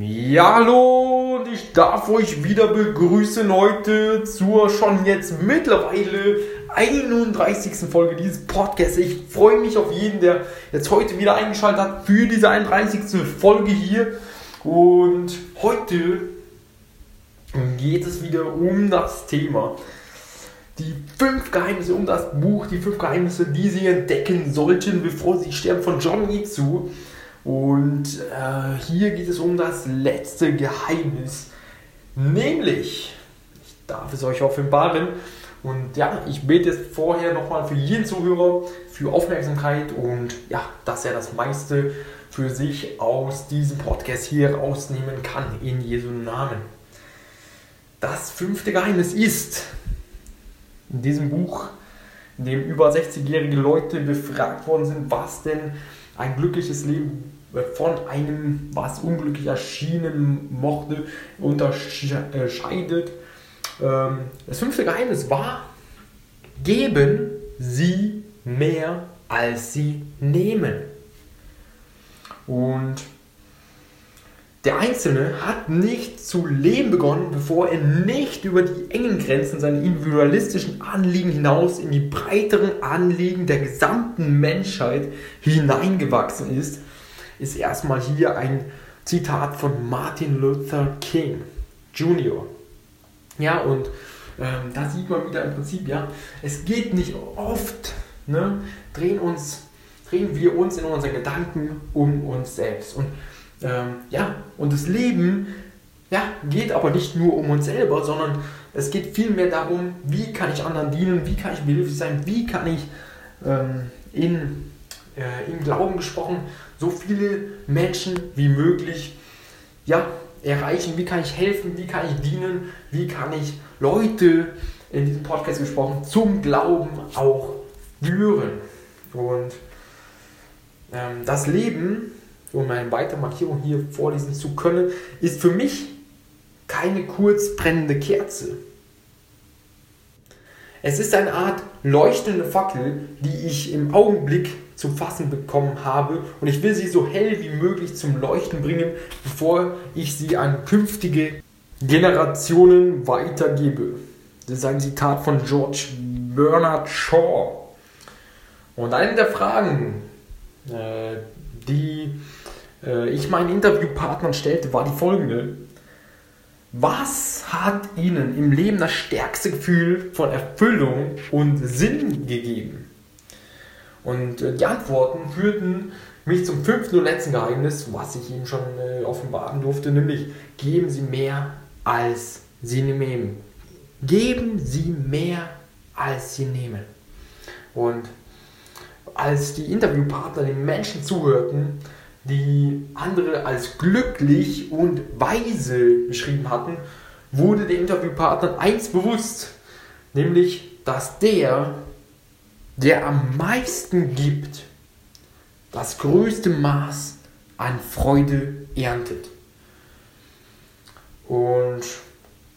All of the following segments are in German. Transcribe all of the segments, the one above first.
Ja, hallo und ich darf euch wieder begrüßen heute zur schon jetzt mittlerweile 31. Folge dieses Podcasts. Ich freue mich auf jeden, der jetzt heute wieder eingeschaltet hat für diese 31. Folge hier. Und heute geht es wieder um das Thema die fünf Geheimnisse um das Buch, die fünf Geheimnisse, die sie entdecken sollten, bevor sie sterben, von John Itsu. Und äh, hier geht es um das letzte Geheimnis, nämlich, ich darf es euch offenbaren, und ja, ich bete jetzt vorher nochmal für jeden Zuhörer für Aufmerksamkeit und ja, dass er das meiste für sich aus diesem Podcast hier rausnehmen kann, in Jesu Namen. Das fünfte Geheimnis ist, in diesem Buch, in dem über 60-jährige Leute befragt worden sind, was denn ein glückliches Leben von einem, was unglücklich erschienen mochte, unterscheidet. Ähm, das fünfte Geheimnis war, geben Sie mehr, als Sie nehmen. Und der Einzelne hat nicht zu leben begonnen, bevor er nicht über die engen Grenzen seiner individualistischen Anliegen hinaus in die breiteren Anliegen der gesamten Menschheit hineingewachsen ist, ist erstmal hier ein Zitat von Martin Luther King Jr. Ja, und ähm, da sieht man wieder im Prinzip, ja, es geht nicht oft, ne, drehen, uns, drehen wir uns in unseren Gedanken um uns selbst. Und ähm, ja, und das Leben ja, geht aber nicht nur um uns selber, sondern es geht vielmehr darum, wie kann ich anderen dienen, wie kann ich behilflich sein, wie kann ich ähm, in, äh, im Glauben gesprochen so viele Menschen wie möglich ja, erreichen, wie kann ich helfen, wie kann ich dienen, wie kann ich Leute in diesem Podcast gesprochen zum Glauben auch führen. Und ähm, das Leben um eine weitere Markierung hier vorlesen zu können, ist für mich keine kurz brennende Kerze. Es ist eine Art leuchtende Fackel, die ich im Augenblick zu fassen bekommen habe und ich will sie so hell wie möglich zum Leuchten bringen, bevor ich sie an künftige Generationen weitergebe. Das ist ein Zitat von George Bernard Shaw. Und eine der Fragen, äh, die äh, ich meinen Interviewpartnern stellte, war die folgende. Was hat Ihnen im Leben das stärkste Gefühl von Erfüllung und Sinn gegeben? Und äh, die Antworten führten mich zum fünften und letzten Geheimnis, was ich ihm schon äh, offenbaren durfte, nämlich geben Sie mehr, als Sie nehmen. Geben Sie mehr, als Sie nehmen. Und als die Interviewpartner den Menschen zuhörten, die andere als glücklich und weise beschrieben hatten, wurde den Interviewpartnern eins bewusst, nämlich, dass der, der am meisten gibt, das größte Maß an Freude erntet. Und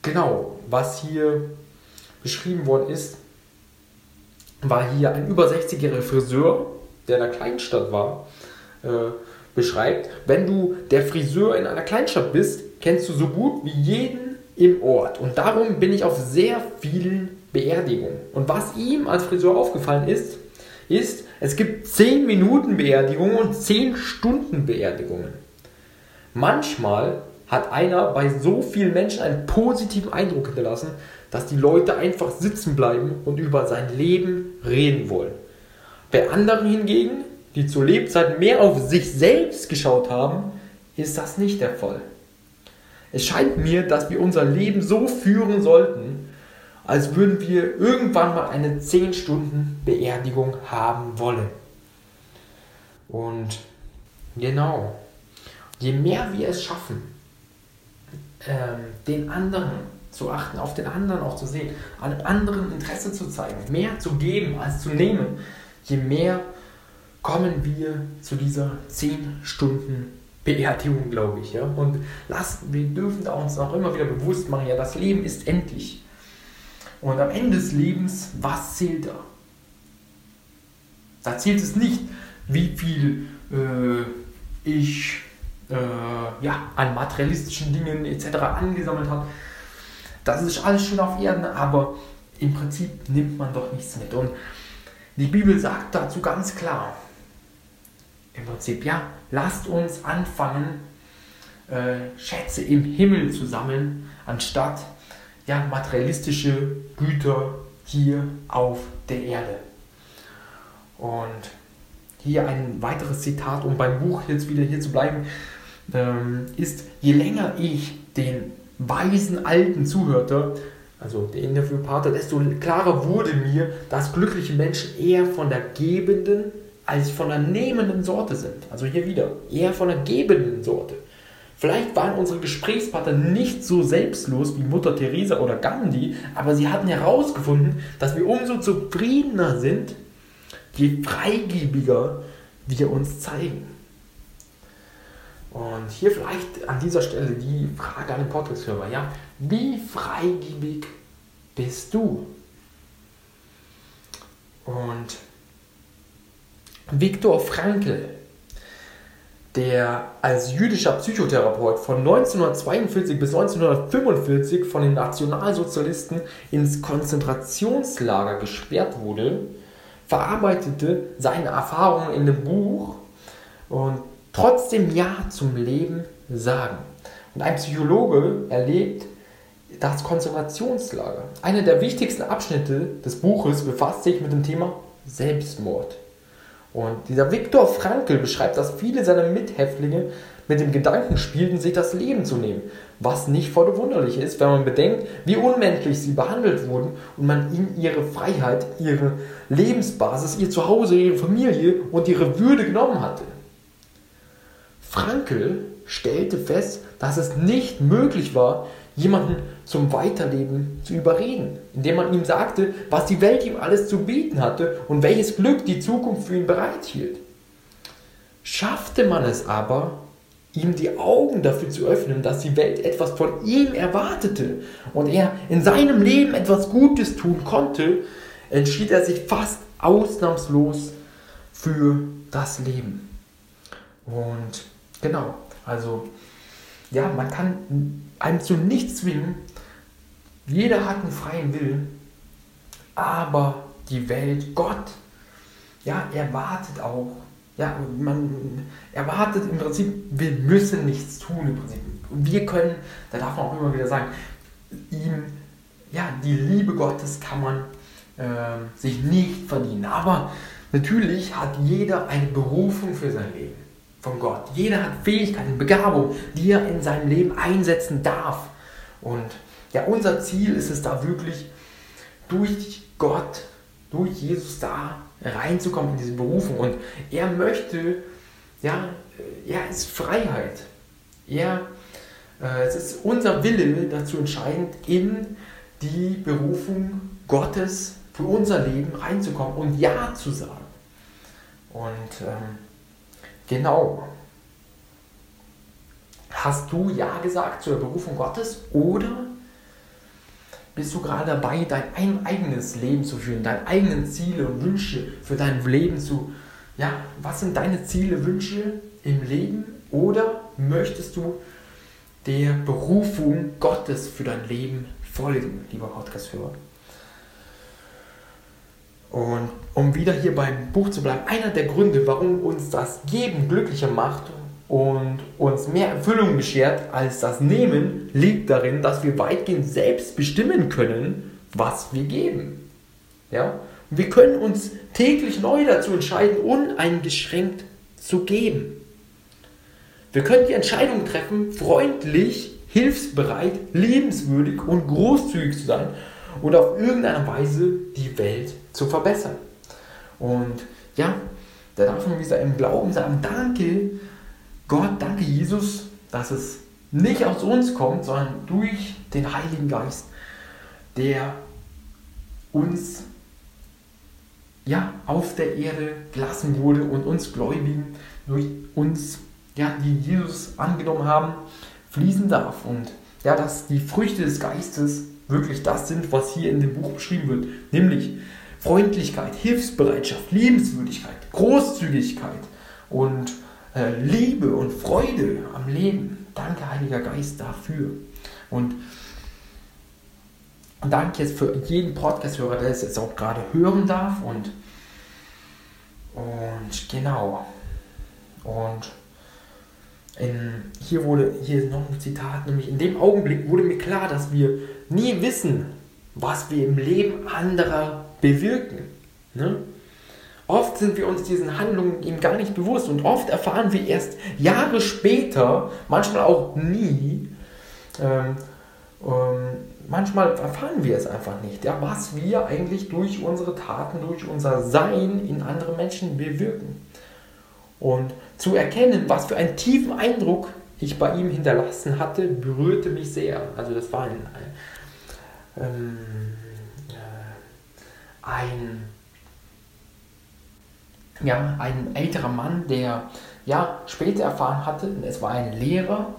genau, was hier beschrieben worden ist, war hier ein über 60-jähriger Friseur, der in einer Kleinstadt war, äh, beschreibt, wenn du der Friseur in einer Kleinstadt bist, kennst du so gut wie jeden im Ort. Und darum bin ich auf sehr vielen Beerdigungen. Und was ihm als Friseur aufgefallen ist, ist, es gibt 10 Minuten Beerdigungen und 10 Stunden Beerdigungen. Manchmal hat einer bei so vielen Menschen einen positiven Eindruck hinterlassen, dass die Leute einfach sitzen bleiben und über sein Leben reden wollen. Bei anderen hingegen, die zur Lebzeit mehr auf sich selbst geschaut haben, ist das nicht der Fall. Es scheint mir, dass wir unser Leben so führen sollten, als würden wir irgendwann mal eine 10 Stunden Beerdigung haben wollen. Und genau, je mehr wir es schaffen, ähm, den anderen zu achten, auf den anderen auch zu sehen, an anderen Interesse zu zeigen, mehr zu geben als zu nehmen, je mehr kommen wir zu dieser 10 Stunden Beerdigung, glaube ich. Ja? Und lasst, wir dürfen da uns auch immer wieder bewusst machen, ja, das Leben ist endlich. Und am Ende des Lebens, was zählt da? Da zählt es nicht, wie viel äh, ich äh, ja, an materialistischen Dingen etc. angesammelt habe. Das ist alles schön auf Erden, aber im Prinzip nimmt man doch nichts mit. Und die Bibel sagt dazu ganz klar, im Prinzip, ja, lasst uns anfangen, äh, Schätze im Himmel zu sammeln, anstatt ja, materialistische Güter hier auf der Erde. Und hier ein weiteres Zitat, um beim Buch jetzt wieder hier zu bleiben, ähm, ist, je länger ich den weisen Alten zuhörte, also der Interviewpartner, desto klarer wurde mir, dass glückliche Menschen eher von der gebenden als von der nehmenden Sorte sind. Also hier wieder, eher von der gebenden Sorte. Vielleicht waren unsere Gesprächspartner nicht so selbstlos wie Mutter Teresa oder Gandhi, aber sie hatten herausgefunden, dass wir umso zufriedener sind, je freigebiger wir uns zeigen. Und hier vielleicht an dieser Stelle die Frage an den Podcast-Hörer, ja, wie freigebig bist du? Und Viktor Frankl, der als jüdischer Psychotherapeut von 1942 bis 1945 von den Nationalsozialisten ins Konzentrationslager gesperrt wurde, verarbeitete seine Erfahrungen in dem Buch und trotzdem Ja zum Leben sagen. Und ein Psychologe erlebt das Konzentrationslager. Einer der wichtigsten Abschnitte des Buches befasst sich mit dem Thema Selbstmord. Und dieser Viktor Frankl beschreibt, dass viele seiner Mithäftlinge mit dem Gedanken spielten, sich das Leben zu nehmen. Was nicht verwunderlich ist, wenn man bedenkt, wie unmenschlich sie behandelt wurden und man ihnen ihre Freiheit, ihre Lebensbasis, ihr Zuhause, ihre Familie und ihre Würde genommen hatte. Frankl stellte fest, dass es nicht möglich war, jemanden zum Weiterleben zu überreden, indem man ihm sagte, was die Welt ihm alles zu bieten hatte und welches Glück die Zukunft für ihn bereithielt. Schaffte man es aber, ihm die Augen dafür zu öffnen, dass die Welt etwas von ihm erwartete und er in seinem Leben etwas Gutes tun konnte, entschied er sich fast ausnahmslos für das Leben. Und genau, also ja, man kann einem zu nichts zwingen. Jeder hat einen freien Willen, aber die Welt, Gott, ja, erwartet auch. Ja, man erwartet im Prinzip, wir müssen nichts tun im Prinzip. Wir können, da darf man auch immer wieder sagen, ihm, ja, die Liebe Gottes kann man äh, sich nicht verdienen. Aber natürlich hat jeder eine Berufung für sein Leben von Gott. Jeder hat Fähigkeiten, Begabung, die er in seinem Leben einsetzen darf. Und ja, unser Ziel ist es da wirklich, durch Gott, durch Jesus da reinzukommen in diese Berufung. Und er möchte, ja, er ist Freiheit. Er, äh, es ist unser Wille dazu entscheidend, in die Berufung Gottes für unser Leben reinzukommen und Ja zu sagen. Und ähm, genau, hast du Ja gesagt zur Berufung Gottes oder bist du gerade dabei, dein eigenes Leben zu führen, deine eigenen Ziele und Wünsche für dein Leben zu, ja, was sind deine Ziele, Wünsche im Leben oder möchtest du der Berufung Gottes für dein Leben folgen, lieber Podcast-Hörer? Und um wieder hier beim Buch zu bleiben, einer der Gründe, warum uns das Geben glücklicher macht und uns mehr Erfüllung beschert als das Nehmen, liegt darin, dass wir weitgehend selbst bestimmen können, was wir geben. Ja? wir können uns täglich neu dazu entscheiden, uneingeschränkt zu geben. Wir können die Entscheidung treffen, freundlich, hilfsbereit, liebenswürdig und großzügig zu sein und auf irgendeine Weise die Welt zu verbessern. Und ja, da darf man wieder im Glauben sagen, danke Gott, danke Jesus, dass es nicht aus uns kommt, sondern durch den Heiligen Geist, der uns ja, auf der Erde gelassen wurde und uns Gläubigen durch uns, ja, die Jesus angenommen haben, fließen darf. Und ja, dass die Früchte des Geistes wirklich das sind, was hier in dem Buch beschrieben wird, nämlich Freundlichkeit, Hilfsbereitschaft, Liebenswürdigkeit, Großzügigkeit und Liebe und Freude am Leben. Danke, Heiliger Geist, dafür. Und danke jetzt für jeden Podcast-Hörer, der es jetzt auch gerade hören darf. Und, und genau. Und in, hier wurde, hier ist noch ein Zitat, nämlich in dem Augenblick wurde mir klar, dass wir nie wissen, was wir im Leben anderer bewirken. Ne? Oft sind wir uns diesen Handlungen eben gar nicht bewusst und oft erfahren wir erst Jahre später, manchmal auch nie, ähm, ähm, manchmal erfahren wir es einfach nicht, ja, was wir eigentlich durch unsere Taten, durch unser Sein in anderen Menschen bewirken. Und zu erkennen, was für einen tiefen Eindruck ich bei ihm hinterlassen hatte, berührte mich sehr. Also das war ein, ein, ähm, äh, ein ja, ein älterer Mann, der ja, später erfahren hatte, es war ein Lehrer,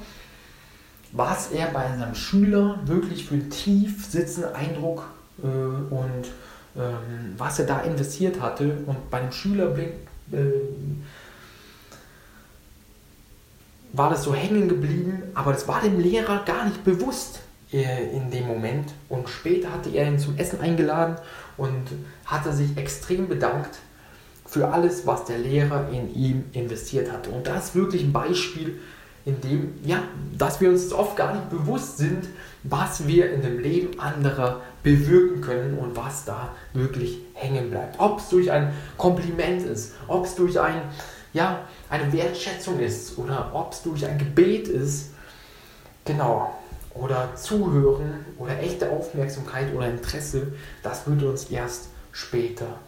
was er bei seinem Schüler wirklich für einen tief sitzenden Eindruck äh, und ähm, was er da investiert hatte. Und bei dem Schüler äh, war das so hängen geblieben, aber das war dem Lehrer gar nicht bewusst äh, in dem Moment. Und später hatte er ihn zum Essen eingeladen und hatte sich extrem bedankt für alles, was der Lehrer in ihm investiert hatte. Und das ist wirklich ein Beispiel, in dem, ja, dass wir uns oft gar nicht bewusst sind, was wir in dem Leben anderer bewirken können und was da wirklich hängen bleibt. Ob es durch ein Kompliment ist, ob es durch ein, ja, eine Wertschätzung ist oder ob es durch ein Gebet ist, genau, oder Zuhören oder echte Aufmerksamkeit oder Interesse, das wird uns erst später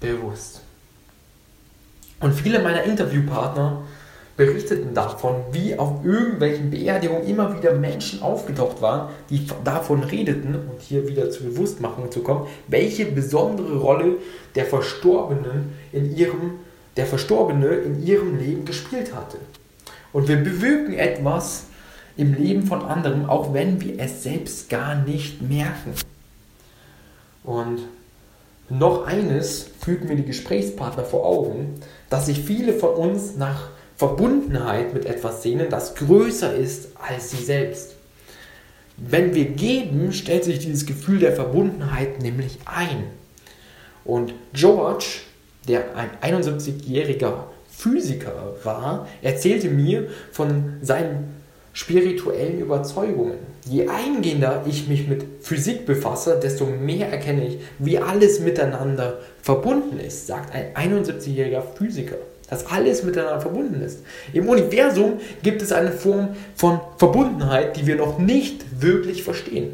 bewusst. Und viele meiner Interviewpartner berichteten davon, wie auf irgendwelchen Beerdigungen immer wieder Menschen aufgetaucht waren, die davon redeten und hier wieder zur Bewusstmachung zu kommen, welche besondere Rolle der Verstorbenen in ihrem, der Verstorbene in ihrem Leben gespielt hatte. Und wir bewirken etwas im Leben von anderen, auch wenn wir es selbst gar nicht merken. Und noch eines führten mir die Gesprächspartner vor Augen, dass sich viele von uns nach Verbundenheit mit etwas sehnen, das größer ist als sie selbst. Wenn wir geben, stellt sich dieses Gefühl der Verbundenheit nämlich ein. Und George, der ein 71-jähriger Physiker war, erzählte mir von seinem spirituellen Überzeugungen. Je eingehender ich mich mit Physik befasse, desto mehr erkenne ich, wie alles miteinander verbunden ist, sagt ein 71-jähriger Physiker. Dass alles miteinander verbunden ist. Im Universum gibt es eine Form von Verbundenheit, die wir noch nicht wirklich verstehen,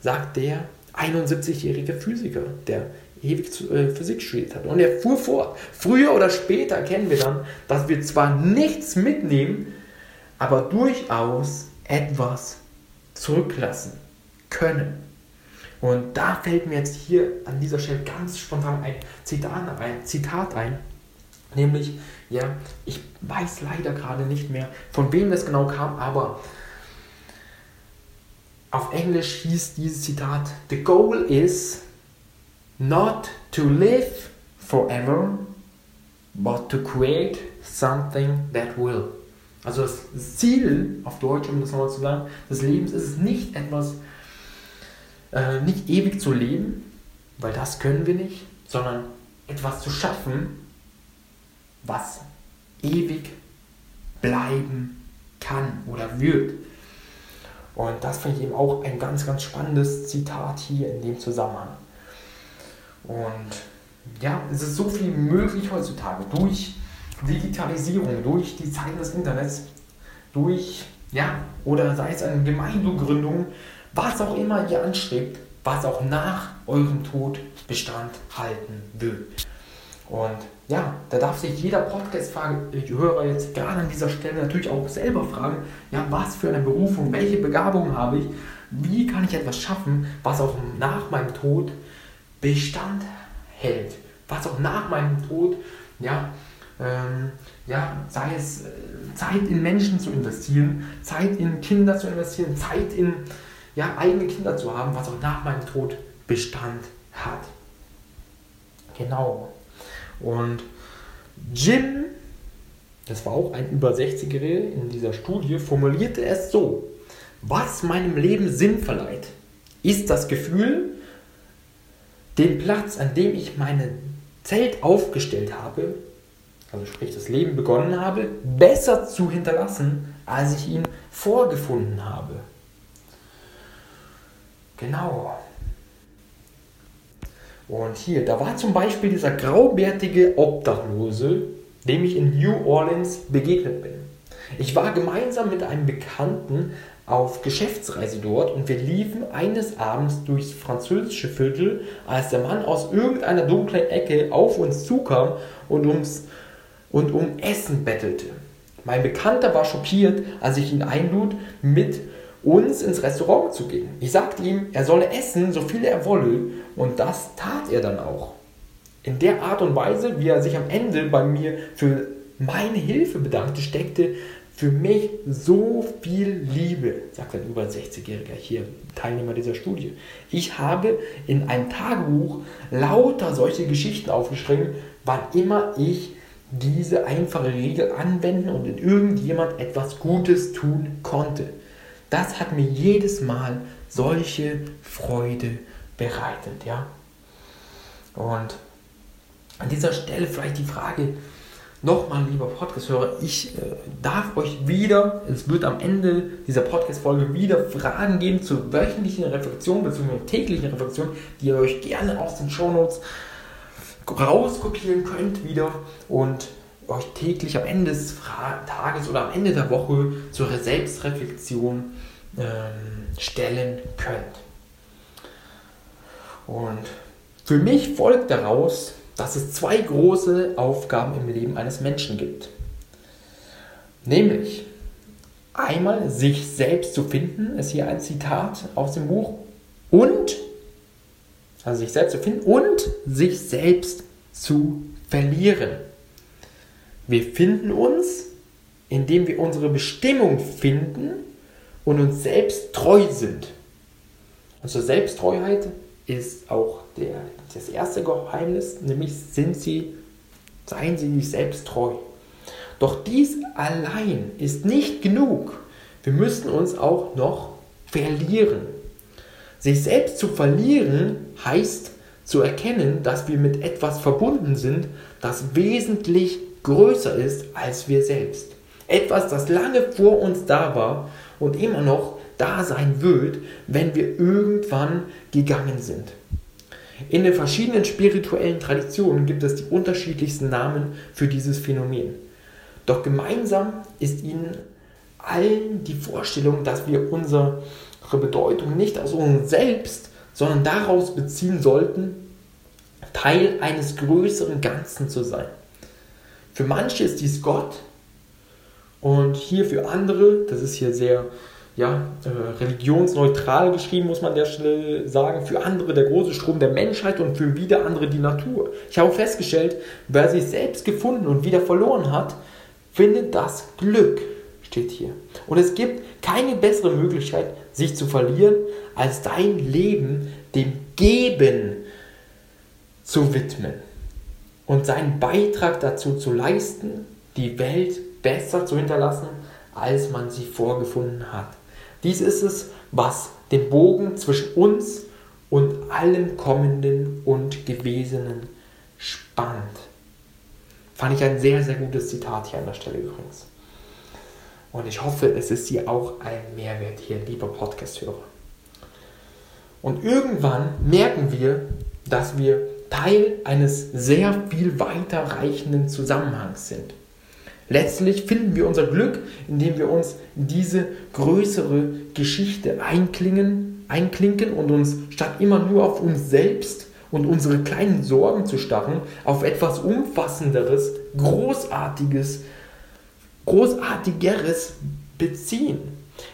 sagt der 71-jährige Physiker, der ewig äh, Physik studiert hat. Und er fuhr fort. Früher oder später erkennen wir dann, dass wir zwar nichts mitnehmen, aber durchaus etwas zurücklassen können. Und da fällt mir jetzt hier an dieser Stelle ganz spontan ein Zitat ein, Zitat ein nämlich, ja, ich weiß leider gerade nicht mehr, von wem das genau kam, aber auf Englisch hieß dieses Zitat, The goal is not to live forever, but to create something that will. Also das Ziel, auf Deutsch, um das nochmal zu sagen, des Lebens ist es nicht etwas, äh, nicht ewig zu leben, weil das können wir nicht, sondern etwas zu schaffen, was ewig bleiben kann oder wird. Und das finde ich eben auch ein ganz, ganz spannendes Zitat hier in dem Zusammenhang. Und ja, es ist so viel möglich heutzutage durch Digitalisierung, durch die Zeiten des Internets, durch, ja, oder sei es eine Gemeindegründung, was auch immer ihr anstrebt, was auch nach eurem Tod Bestand halten wird. Und ja, da darf sich jeder Podcast-Hörer jetzt gerade an dieser Stelle natürlich auch selber fragen, ja, was für eine Berufung, welche Begabung habe ich, wie kann ich etwas schaffen, was auch nach meinem Tod Bestand hält, was auch nach meinem Tod, ja, ähm, ja, sei es äh, Zeit in Menschen zu investieren, Zeit in Kinder zu investieren, Zeit in ja, eigene Kinder zu haben, was auch nach meinem Tod Bestand hat. Genau. Und Jim, das war auch ein über 60-Jähriger in dieser Studie, formulierte es so: Was meinem Leben Sinn verleiht, ist das Gefühl, den Platz, an dem ich mein Zelt aufgestellt habe, also sprich das Leben begonnen habe, besser zu hinterlassen, als ich ihn vorgefunden habe. Genau. Und hier, da war zum Beispiel dieser graubärtige Obdachlose, dem ich in New Orleans begegnet bin. Ich war gemeinsam mit einem Bekannten auf Geschäftsreise dort und wir liefen eines Abends durchs französische Viertel, als der Mann aus irgendeiner dunklen Ecke auf uns zukam und, ums, und um Essen bettelte. Mein Bekannter war schockiert, als ich ihn einlud, mit uns ins Restaurant zu gehen. Ich sagte ihm, er solle essen, so viel er wolle, und das tat er dann auch. In der Art und Weise, wie er sich am Ende bei mir für meine Hilfe bedankte, steckte für mich so viel Liebe, sagt ein über 60-Jähriger hier, Teilnehmer dieser Studie. Ich habe in einem Tagebuch lauter solche Geschichten aufgeschrieben, wann immer ich diese einfache Regel anwenden und in irgendjemand etwas Gutes tun konnte. Das hat mir jedes Mal solche Freude bereitet, ja. Und an dieser Stelle vielleicht die Frage, nochmal, lieber Podcast-Hörer, ich äh, darf euch wieder, es wird am Ende dieser Podcast-Folge wieder Fragen geben zur wöchentlichen Reflexion bzw. täglichen Reflexion, die ihr euch gerne aus den Shownotes rauskopieren könnt wieder und euch täglich am Ende des Tages oder am Ende der Woche zur Selbstreflexion ähm, stellen könnt. Und für mich folgt daraus, dass es zwei große Aufgaben im Leben eines Menschen gibt. Nämlich einmal sich selbst zu finden, ist hier ein Zitat aus dem Buch, und, also sich selbst zu finden und sich selbst zu verlieren. Wir finden uns, indem wir unsere Bestimmung finden und uns selbst treu sind. Also Selbsttreuheit ist auch der, das erste Geheimnis, nämlich sind sie, seien sie sich selbst treu. Doch dies allein ist nicht genug. Wir müssen uns auch noch verlieren. Sich selbst zu verlieren heißt zu erkennen, dass wir mit etwas verbunden sind, das wesentlich größer ist als wir selbst. Etwas, das lange vor uns da war und immer noch da sein wird, wenn wir irgendwann gegangen sind. In den verschiedenen spirituellen Traditionen gibt es die unterschiedlichsten Namen für dieses Phänomen. Doch gemeinsam ist ihnen allen die Vorstellung, dass wir unsere Bedeutung nicht aus uns selbst, sondern daraus beziehen sollten, Teil eines größeren Ganzen zu sein. Für manche ist dies Gott und hier für andere, das ist hier sehr ja, äh, religionsneutral geschrieben, muss man an der Stelle sagen, für andere der große Strom der Menschheit und für wieder andere die Natur. Ich habe festgestellt, wer sich selbst gefunden und wieder verloren hat, findet das Glück, steht hier. Und es gibt keine bessere Möglichkeit, sich zu verlieren, als dein Leben dem Geben zu widmen und seinen Beitrag dazu zu leisten, die Welt besser zu hinterlassen, als man sie vorgefunden hat. Dies ist es, was den Bogen zwischen uns und allem Kommenden und Gewesenen spannt. Fand ich ein sehr, sehr gutes Zitat hier an der Stelle übrigens. Und ich hoffe, es ist dir auch ein Mehrwert hier, lieber Podcast-Hörer. Und irgendwann merken wir, dass wir Teil eines sehr viel weiterreichenden Zusammenhangs sind. Letztlich finden wir unser Glück, indem wir uns in diese größere Geschichte einklingen, einklinken und uns statt immer nur auf uns selbst und unsere kleinen Sorgen zu starren, auf etwas Umfassenderes, Großartiges, Großartigeres beziehen.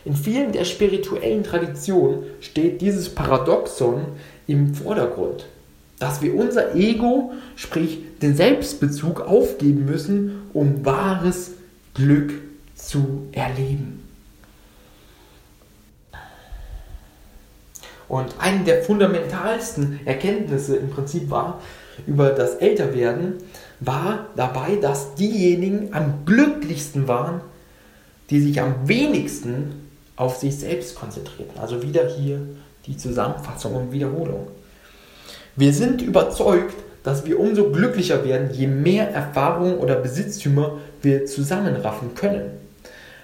In vielen der spirituellen Traditionen steht dieses Paradoxon im Vordergrund dass wir unser Ego, sprich den Selbstbezug, aufgeben müssen, um wahres Glück zu erleben. Und eine der fundamentalsten Erkenntnisse im Prinzip war über das Älterwerden, war dabei, dass diejenigen am glücklichsten waren, die sich am wenigsten auf sich selbst konzentrierten. Also wieder hier die Zusammenfassung und Wiederholung. Wir sind überzeugt, dass wir umso glücklicher werden, je mehr Erfahrung oder Besitztümer wir zusammenraffen können.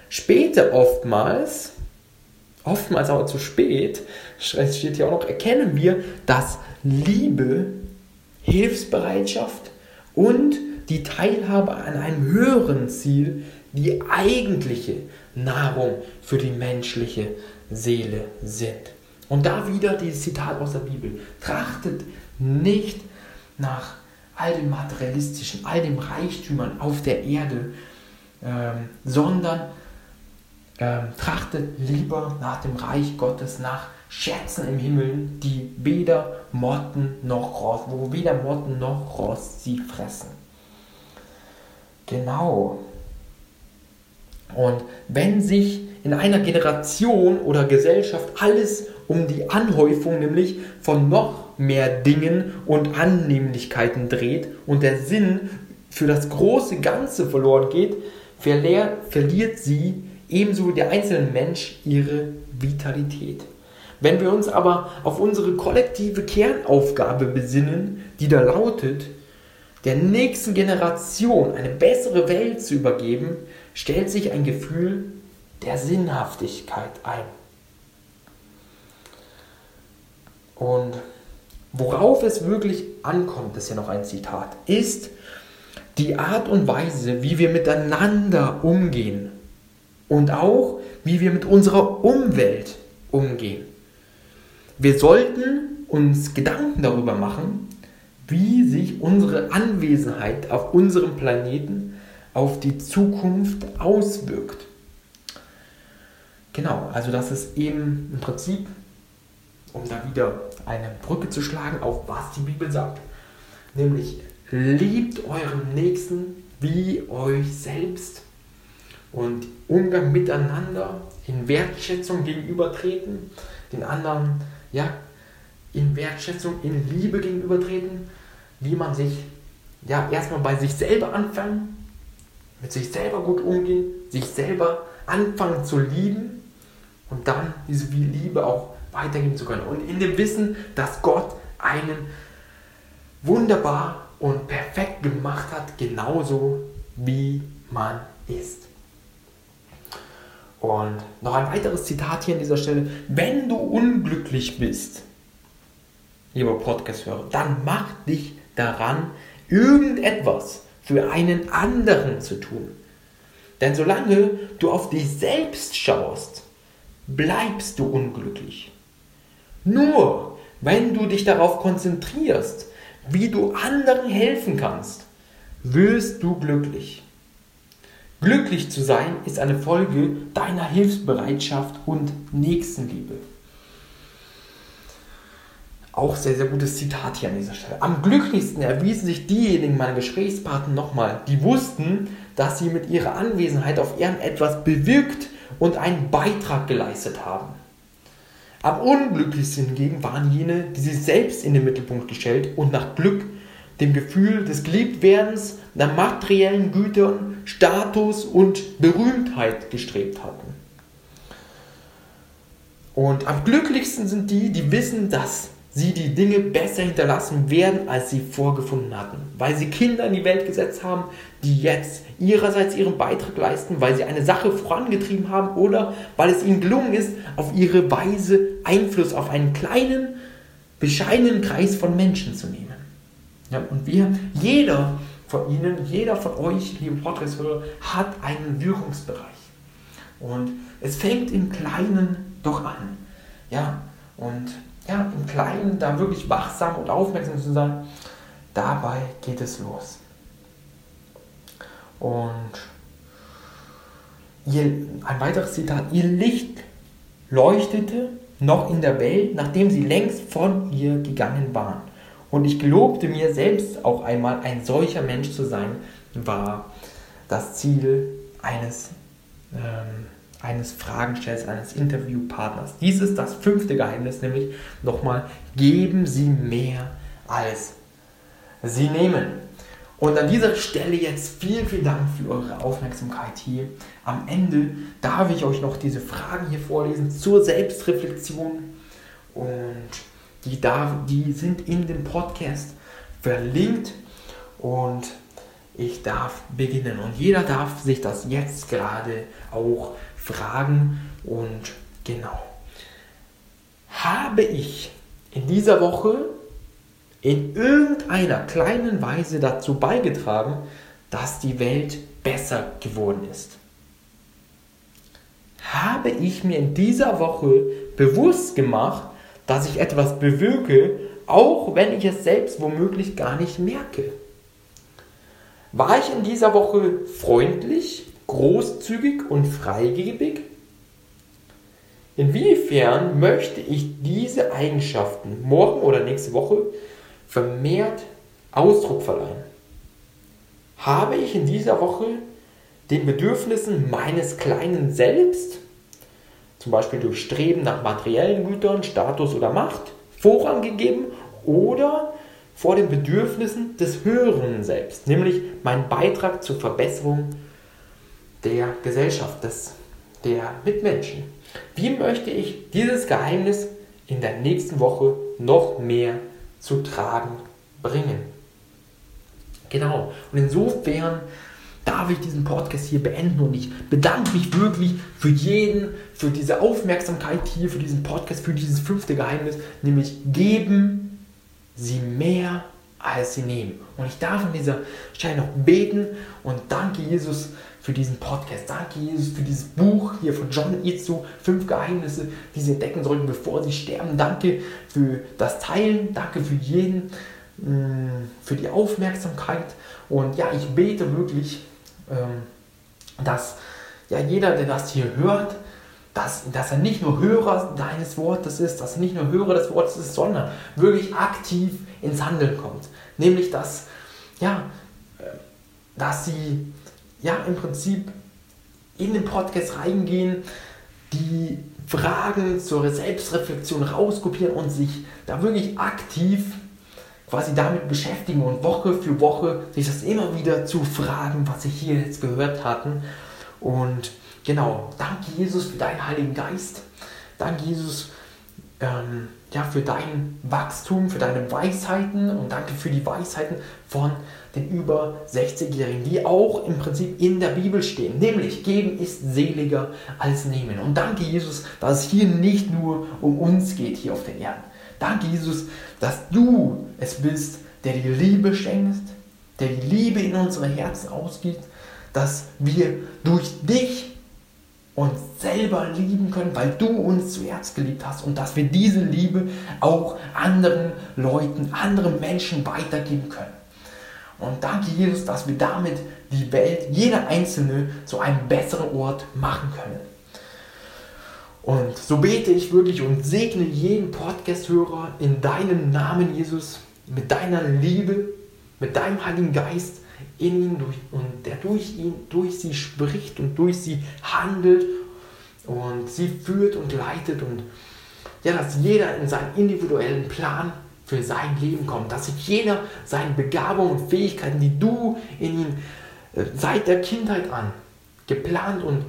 Später oftmals, oftmals aber zu spät, steht hier auch noch, erkennen wir, dass Liebe, Hilfsbereitschaft und die Teilhabe an einem höheren Ziel die eigentliche Nahrung für die menschliche Seele sind. Und da wieder dieses Zitat aus der Bibel. Trachtet nicht nach all dem Materialistischen, all dem Reichtümern auf der Erde, ähm, sondern ähm, trachtet lieber nach dem Reich Gottes, nach Schätzen im Himmel, die weder Motten noch Rost, wo weder Motten noch Rost sie fressen. Genau. Und wenn sich in einer Generation oder Gesellschaft alles um die Anhäufung nämlich von noch mehr Dingen und Annehmlichkeiten dreht und der Sinn für das große Ganze verloren geht, verliert sie ebenso wie der einzelne Mensch ihre Vitalität. Wenn wir uns aber auf unsere kollektive Kernaufgabe besinnen, die da lautet, der nächsten Generation eine bessere Welt zu übergeben, stellt sich ein Gefühl der Sinnhaftigkeit ein. Und worauf es wirklich ankommt, das ist ja noch ein Zitat, ist die Art und Weise, wie wir miteinander umgehen und auch wie wir mit unserer Umwelt umgehen. Wir sollten uns Gedanken darüber machen, wie sich unsere Anwesenheit auf unserem Planeten auf die Zukunft auswirkt. Genau, also das ist eben im Prinzip um da wieder eine Brücke zu schlagen, auf was die Bibel sagt. Nämlich, liebt euren Nächsten wie euch selbst und Umgang miteinander, in Wertschätzung gegenübertreten, den anderen ja, in Wertschätzung, in Liebe gegenübertreten, wie man sich ja erstmal bei sich selber anfangen, mit sich selber gut umgehen, sich selber anfangen zu lieben und dann diese Liebe auch weitergeben zu können. Und in dem Wissen, dass Gott einen wunderbar und perfekt gemacht hat, genauso wie man ist. Und noch ein weiteres Zitat hier an dieser Stelle. Wenn du unglücklich bist, lieber Podcast-Hörer, dann mach dich daran, irgendetwas für einen anderen zu tun. Denn solange du auf dich selbst schaust, bleibst du unglücklich. Nur wenn du dich darauf konzentrierst, wie du anderen helfen kannst, wirst du glücklich. Glücklich zu sein ist eine Folge deiner Hilfsbereitschaft und Nächstenliebe. Auch sehr, sehr gutes Zitat hier an dieser Stelle. Am glücklichsten erwiesen sich diejenigen meiner Gesprächspartner nochmal, die wussten, dass sie mit ihrer Anwesenheit auf Erden etwas bewirkt und einen Beitrag geleistet haben. Am unglücklichsten hingegen waren jene, die sich selbst in den Mittelpunkt gestellt und nach Glück, dem Gefühl des Geliebtwerdens, nach materiellen Gütern, Status und Berühmtheit gestrebt hatten. Und am glücklichsten sind die, die wissen, dass sie die Dinge besser hinterlassen werden, als sie vorgefunden hatten. Weil sie Kinder in die Welt gesetzt haben, die jetzt ihrerseits ihren Beitrag leisten, weil sie eine Sache vorangetrieben haben oder weil es ihnen gelungen ist, auf ihre Weise Einfluss auf einen kleinen, bescheidenen Kreis von Menschen zu nehmen. Ja, und wir, jeder von Ihnen, jeder von euch, liebe Podcast-Hörer, hat einen Wirkungsbereich. Und es fängt im Kleinen doch an. Ja, und ja, im Kleinen da wirklich wachsam und aufmerksam zu sein, dabei geht es los. Und ihr, ein weiteres Zitat, ihr Licht leuchtete noch in der Welt, nachdem sie längst von ihr gegangen waren. Und ich gelobte mir selbst auch einmal, ein solcher Mensch zu sein, war das Ziel eines ähm, eines Fragenstellers, eines Interviewpartners. Dies ist das fünfte Geheimnis, nämlich nochmal, geben Sie mehr als Sie nehmen. Und an dieser Stelle jetzt vielen, vielen Dank für eure Aufmerksamkeit hier. Am Ende darf ich euch noch diese Fragen hier vorlesen zur Selbstreflexion. Und die, darf, die sind in dem Podcast verlinkt. Und ich darf beginnen. Und jeder darf sich das jetzt gerade auch fragen. Und genau. Habe ich in dieser Woche in irgendeiner kleinen Weise dazu beigetragen, dass die Welt besser geworden ist? Habe ich mir in dieser Woche bewusst gemacht, dass ich etwas bewirke, auch wenn ich es selbst womöglich gar nicht merke? War ich in dieser Woche freundlich, großzügig und freigebig? Inwiefern möchte ich diese Eigenschaften morgen oder nächste Woche vermehrt Ausdruck verleihen? Habe ich in dieser Woche den Bedürfnissen meines kleinen Selbst, zum Beispiel durch Streben nach materiellen Gütern, Status oder Macht, Vorrang gegeben oder vor den Bedürfnissen des höheren Selbst, nämlich mein Beitrag zur Verbesserung der Gesellschaft, des, der Mitmenschen. Wie möchte ich dieses Geheimnis in der nächsten Woche noch mehr zu tragen bringen? Genau. Und insofern darf ich diesen Podcast hier beenden und ich bedanke mich wirklich für jeden, für diese Aufmerksamkeit hier, für diesen Podcast, für dieses fünfte Geheimnis, nämlich geben sie mehr als sie nehmen. Und ich darf an dieser Stelle noch beten und danke Jesus für diesen Podcast. Danke Jesus für dieses Buch hier von John Itzu, Fünf Geheimnisse, die sie entdecken sollten, bevor sie sterben. Danke für das Teilen, danke für jeden, mm, für die Aufmerksamkeit. Und ja, ich bete wirklich, dass ja jeder, der das hier hört, dass, dass er nicht nur Hörer deines Wortes ist, dass er nicht nur Hörer des Wortes ist, sondern wirklich aktiv ins Handeln kommt. Nämlich, dass, ja, äh, dass sie ja, im Prinzip in den Podcast reingehen, die Fragen zur Selbstreflexion rauskopieren und sich da wirklich aktiv quasi damit beschäftigen und Woche für Woche sich das immer wieder zu fragen, was sie hier jetzt gehört hatten. Und Genau, danke Jesus für deinen Heiligen Geist. Danke Jesus ähm, ja, für dein Wachstum, für deine Weisheiten und danke für die Weisheiten von den über 60-Jährigen, die auch im Prinzip in der Bibel stehen. Nämlich, geben ist seliger als nehmen. Und danke, Jesus, dass es hier nicht nur um uns geht hier auf den Erden. Danke, Jesus, dass du es bist, der die Liebe schenkst, der die Liebe in unsere Herzen ausgibt, dass wir durch dich uns selber lieben können, weil du uns zuerst geliebt hast und dass wir diese Liebe auch anderen Leuten, anderen Menschen weitergeben können. Und danke Jesus, dass wir damit die Welt, jeder Einzelne, zu einem besseren Ort machen können. Und so bete ich wirklich und segne jeden Podcast-Hörer in deinem Namen, Jesus, mit deiner Liebe, mit deinem Heiligen Geist in ihn durch, und der durch ihn, durch sie spricht und durch sie handelt und sie führt und leitet und ja, dass jeder in seinen individuellen Plan für sein Leben kommt, dass sich jeder seine Begabungen und Fähigkeiten, die du in ihn äh, seit der Kindheit an geplant und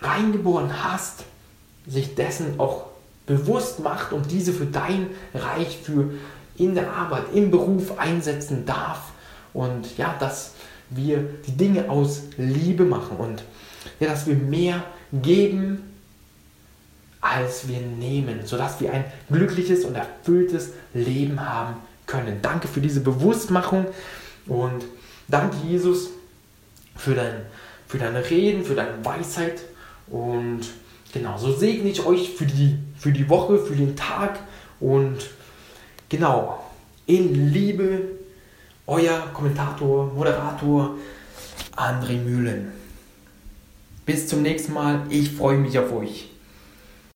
reingeboren hast, sich dessen auch bewusst macht und diese für dein Reich, für in der Arbeit, im Beruf einsetzen darf. Und ja, dass wir die Dinge aus Liebe machen und ja, dass wir mehr geben, als wir nehmen, sodass wir ein glückliches und erfülltes Leben haben können. Danke für diese Bewusstmachung und danke Jesus für, dein, für deine Reden, für deine Weisheit und genau, so segne ich euch für die, für die Woche, für den Tag und genau, in Liebe, euer Kommentator, Moderator André Mühlen. Bis zum nächsten Mal. Ich freue mich auf euch.